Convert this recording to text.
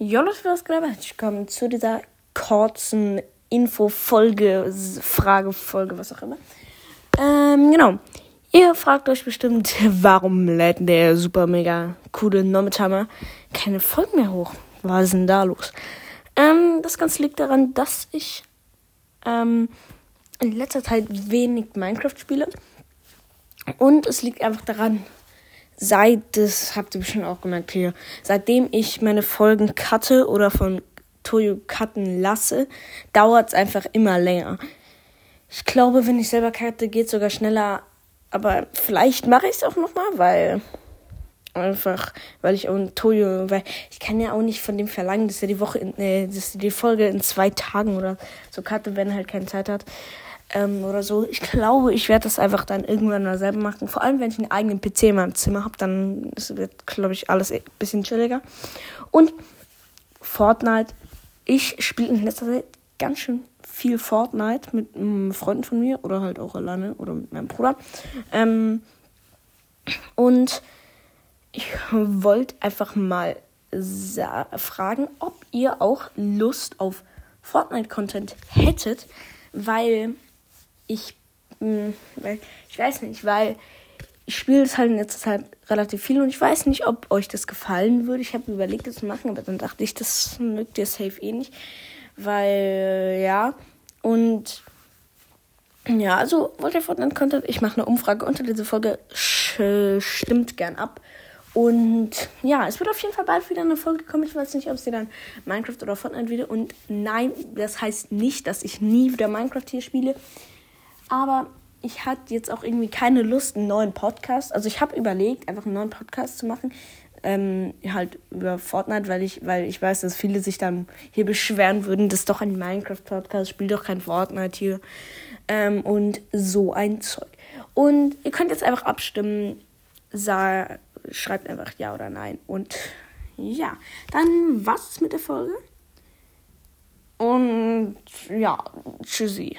Jo, Leute, was geht Herzlich willkommen zu dieser kurzen Info-Folge, Frage-Folge, was auch immer. Ähm, genau. Ihr fragt euch bestimmt, warum lädt der super mega coole Nometimer keine Folgen mehr hoch? Was ist denn da los? Ähm, das Ganze liegt daran, dass ich ähm, in letzter Zeit wenig Minecraft spiele. Und es liegt einfach daran, seit, das habt ihr bestimmt auch gemerkt hier, seitdem ich meine Folgen cutte oder von Toyo cutten lasse, dauert es einfach immer länger. Ich glaube, wenn ich selber cutte, geht es sogar schneller. Aber vielleicht mache ich es auch nochmal, weil einfach, weil ich auch ein Toyo, weil ich kann ja auch nicht von dem verlangen, dass er die Woche, in, äh, dass er die Folge in zwei Tagen oder so cutte, wenn er halt keine Zeit hat ähm, oder so. Ich glaube, ich werde das einfach dann irgendwann mal selber machen. Vor allem, wenn ich einen eigenen PC in meinem Zimmer habe, dann wird, glaube ich, alles ein bisschen chilliger. Und Fortnite. Ich spiele in letzter Zeit ganz schön viel Fortnite mit einem Freund von mir oder halt auch alleine oder mit meinem Bruder. Ähm, und ich wollte einfach mal fragen, ob ihr auch Lust auf Fortnite-Content hättet, weil ich, mh, hm, ich weiß nicht, weil ich spiele es halt in letzter Zeit relativ viel und ich weiß nicht, ob euch das gefallen würde. Ich habe überlegt, das zu machen, aber dann dachte ich, das mögt ihr safe eh nicht. Weil, ja, und ja, also wollt ihr Fortnite Content? Ich mache eine Umfrage unter dieser Folge. Stimmt gern ab. Und ja, es wird auf jeden Fall bald wieder eine Folge kommen. Ich weiß nicht, ob sie dann Minecraft oder Fortnite wieder. Und nein, das heißt nicht, dass ich nie wieder Minecraft hier spiele. Aber ich hatte jetzt auch irgendwie keine Lust, einen neuen Podcast. Also ich habe überlegt, einfach einen neuen Podcast zu machen. Ähm, halt über Fortnite, weil ich, weil ich weiß, dass viele sich dann hier beschweren würden, das ist doch ein Minecraft-Podcast, spielt doch kein Fortnite hier. Ähm, und so ein Zeug. Und ihr könnt jetzt einfach abstimmen, sah, schreibt einfach ja oder nein. Und ja, dann was mit der Folge. Und ja, tschüssi.